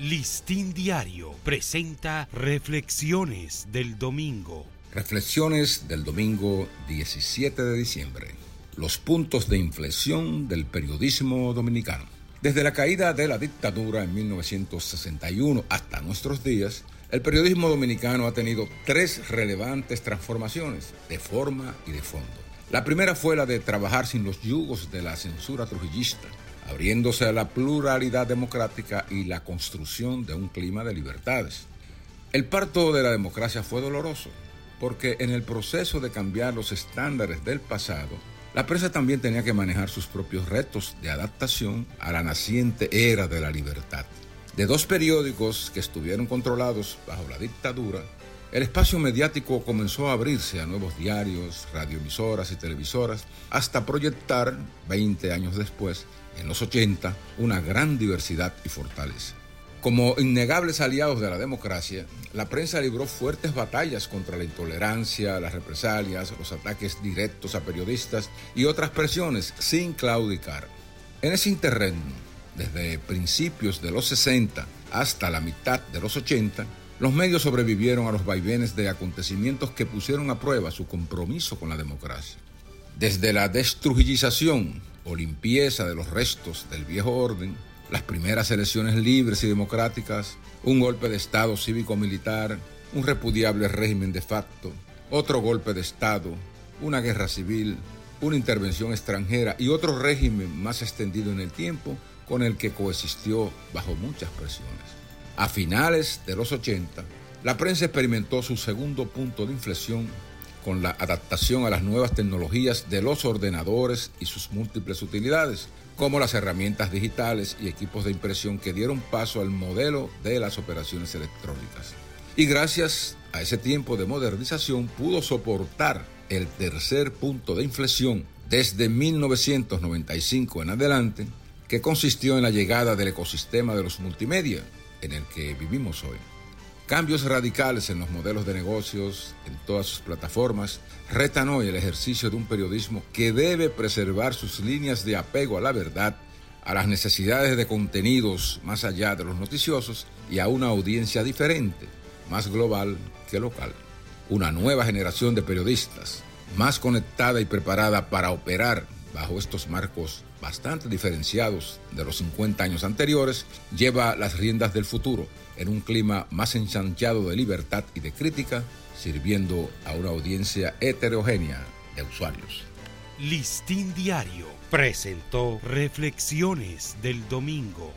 Listín Diario presenta Reflexiones del Domingo. Reflexiones del domingo 17 de diciembre. Los puntos de inflexión del periodismo dominicano. Desde la caída de la dictadura en 1961 hasta nuestros días, el periodismo dominicano ha tenido tres relevantes transformaciones, de forma y de fondo. La primera fue la de trabajar sin los yugos de la censura trujillista, abriéndose a la pluralidad democrática y la construcción de un clima de libertades. El parto de la democracia fue doloroso, porque en el proceso de cambiar los estándares del pasado, la prensa también tenía que manejar sus propios retos de adaptación a la naciente era de la libertad. De dos periódicos que estuvieron controlados bajo la dictadura, el espacio mediático comenzó a abrirse a nuevos diarios, radioemisoras y televisoras, hasta proyectar, 20 años después, en los 80, una gran diversidad y fortaleza. Como innegables aliados de la democracia, la prensa libró fuertes batallas contra la intolerancia, las represalias, los ataques directos a periodistas y otras presiones sin claudicar. En ese interreno, desde principios de los 60 hasta la mitad de los 80, los medios sobrevivieron a los vaivenes de acontecimientos que pusieron a prueba su compromiso con la democracia. Desde la destrujización o limpieza de los restos del viejo orden, las primeras elecciones libres y democráticas, un golpe de Estado cívico-militar, un repudiable régimen de facto, otro golpe de Estado, una guerra civil, una intervención extranjera y otro régimen más extendido en el tiempo con el que coexistió bajo muchas presiones. A finales de los 80, la prensa experimentó su segundo punto de inflexión con la adaptación a las nuevas tecnologías de los ordenadores y sus múltiples utilidades, como las herramientas digitales y equipos de impresión que dieron paso al modelo de las operaciones electrónicas. Y gracias a ese tiempo de modernización pudo soportar el tercer punto de inflexión desde 1995 en adelante, que consistió en la llegada del ecosistema de los multimedia, en el que vivimos hoy. Cambios radicales en los modelos de negocios, en todas sus plataformas, retan hoy el ejercicio de un periodismo que debe preservar sus líneas de apego a la verdad, a las necesidades de contenidos más allá de los noticiosos y a una audiencia diferente, más global que local. Una nueva generación de periodistas, más conectada y preparada para operar bajo estos marcos bastante diferenciados de los 50 años anteriores, lleva las riendas del futuro en un clima más ensanchado de libertad y de crítica, sirviendo a una audiencia heterogénea de usuarios. Listín Diario presentó Reflexiones del Domingo.